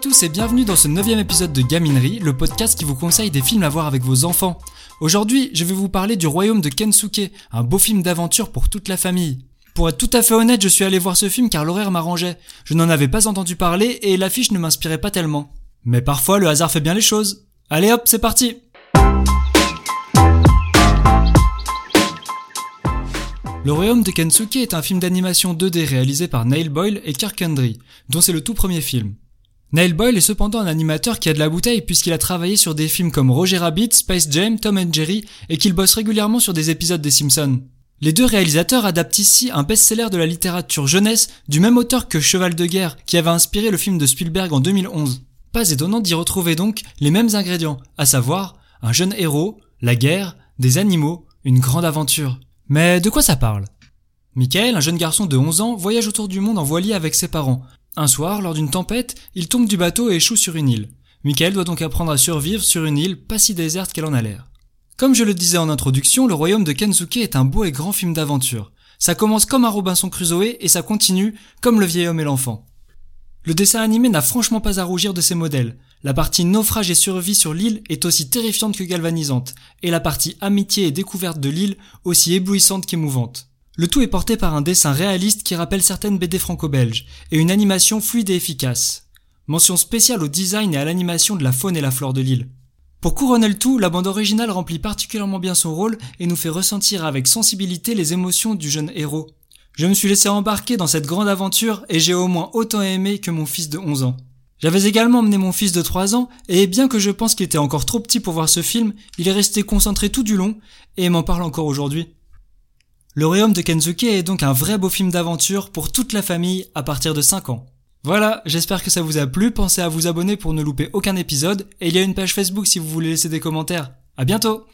tous et bienvenue dans ce neuvième épisode de Gaminerie, le podcast qui vous conseille des films à voir avec vos enfants. Aujourd'hui, je vais vous parler du royaume de Kensuke, un beau film d'aventure pour toute la famille. Pour être tout à fait honnête, je suis allé voir ce film car l'horaire m'arrangeait. Je n'en avais pas entendu parler et l'affiche ne m'inspirait pas tellement. Mais parfois, le hasard fait bien les choses. Allez hop, c'est parti Le Royaume de Kensuke est un film d'animation 2D réalisé par Neil Boyle et Kirk Hendry, dont c'est le tout premier film. Neil Boyle est cependant un animateur qui a de la bouteille puisqu'il a travaillé sur des films comme Roger Rabbit, Space Jam, Tom and Jerry et qu'il bosse régulièrement sur des épisodes des Simpsons. Les deux réalisateurs adaptent ici un best-seller de la littérature jeunesse du même auteur que Cheval de guerre qui avait inspiré le film de Spielberg en 2011. Pas étonnant d'y retrouver donc les mêmes ingrédients, à savoir un jeune héros, la guerre, des animaux, une grande aventure. Mais de quoi ça parle? Michael, un jeune garçon de 11 ans, voyage autour du monde en voilier avec ses parents. Un soir, lors d'une tempête, il tombe du bateau et échoue sur une île. Michael doit donc apprendre à survivre sur une île pas si déserte qu'elle en a l'air. Comme je le disais en introduction, le royaume de Kensuke est un beau et grand film d'aventure. Ça commence comme un Robinson Crusoe et ça continue comme le vieil homme et l'enfant. Le dessin animé n'a franchement pas à rougir de ses modèles. La partie naufrage et survie sur l'île est aussi terrifiante que galvanisante, et la partie amitié et découverte de l'île aussi éblouissante qu'émouvante. Le tout est porté par un dessin réaliste qui rappelle certaines BD franco-belges, et une animation fluide et efficace. Mention spéciale au design et à l'animation de la faune et la flore de l'île. Pour couronner le tout, la bande originale remplit particulièrement bien son rôle et nous fait ressentir avec sensibilité les émotions du jeune héros. Je me suis laissé embarquer dans cette grande aventure et j'ai au moins autant aimé que mon fils de 11 ans. J'avais également emmené mon fils de 3 ans et bien que je pense qu'il était encore trop petit pour voir ce film, il est resté concentré tout du long et m'en parle encore aujourd'hui. Le royaume de Kensuke est donc un vrai beau film d'aventure pour toute la famille à partir de 5 ans. Voilà, j'espère que ça vous a plu, pensez à vous abonner pour ne louper aucun épisode et il y a une page Facebook si vous voulez laisser des commentaires. À bientôt!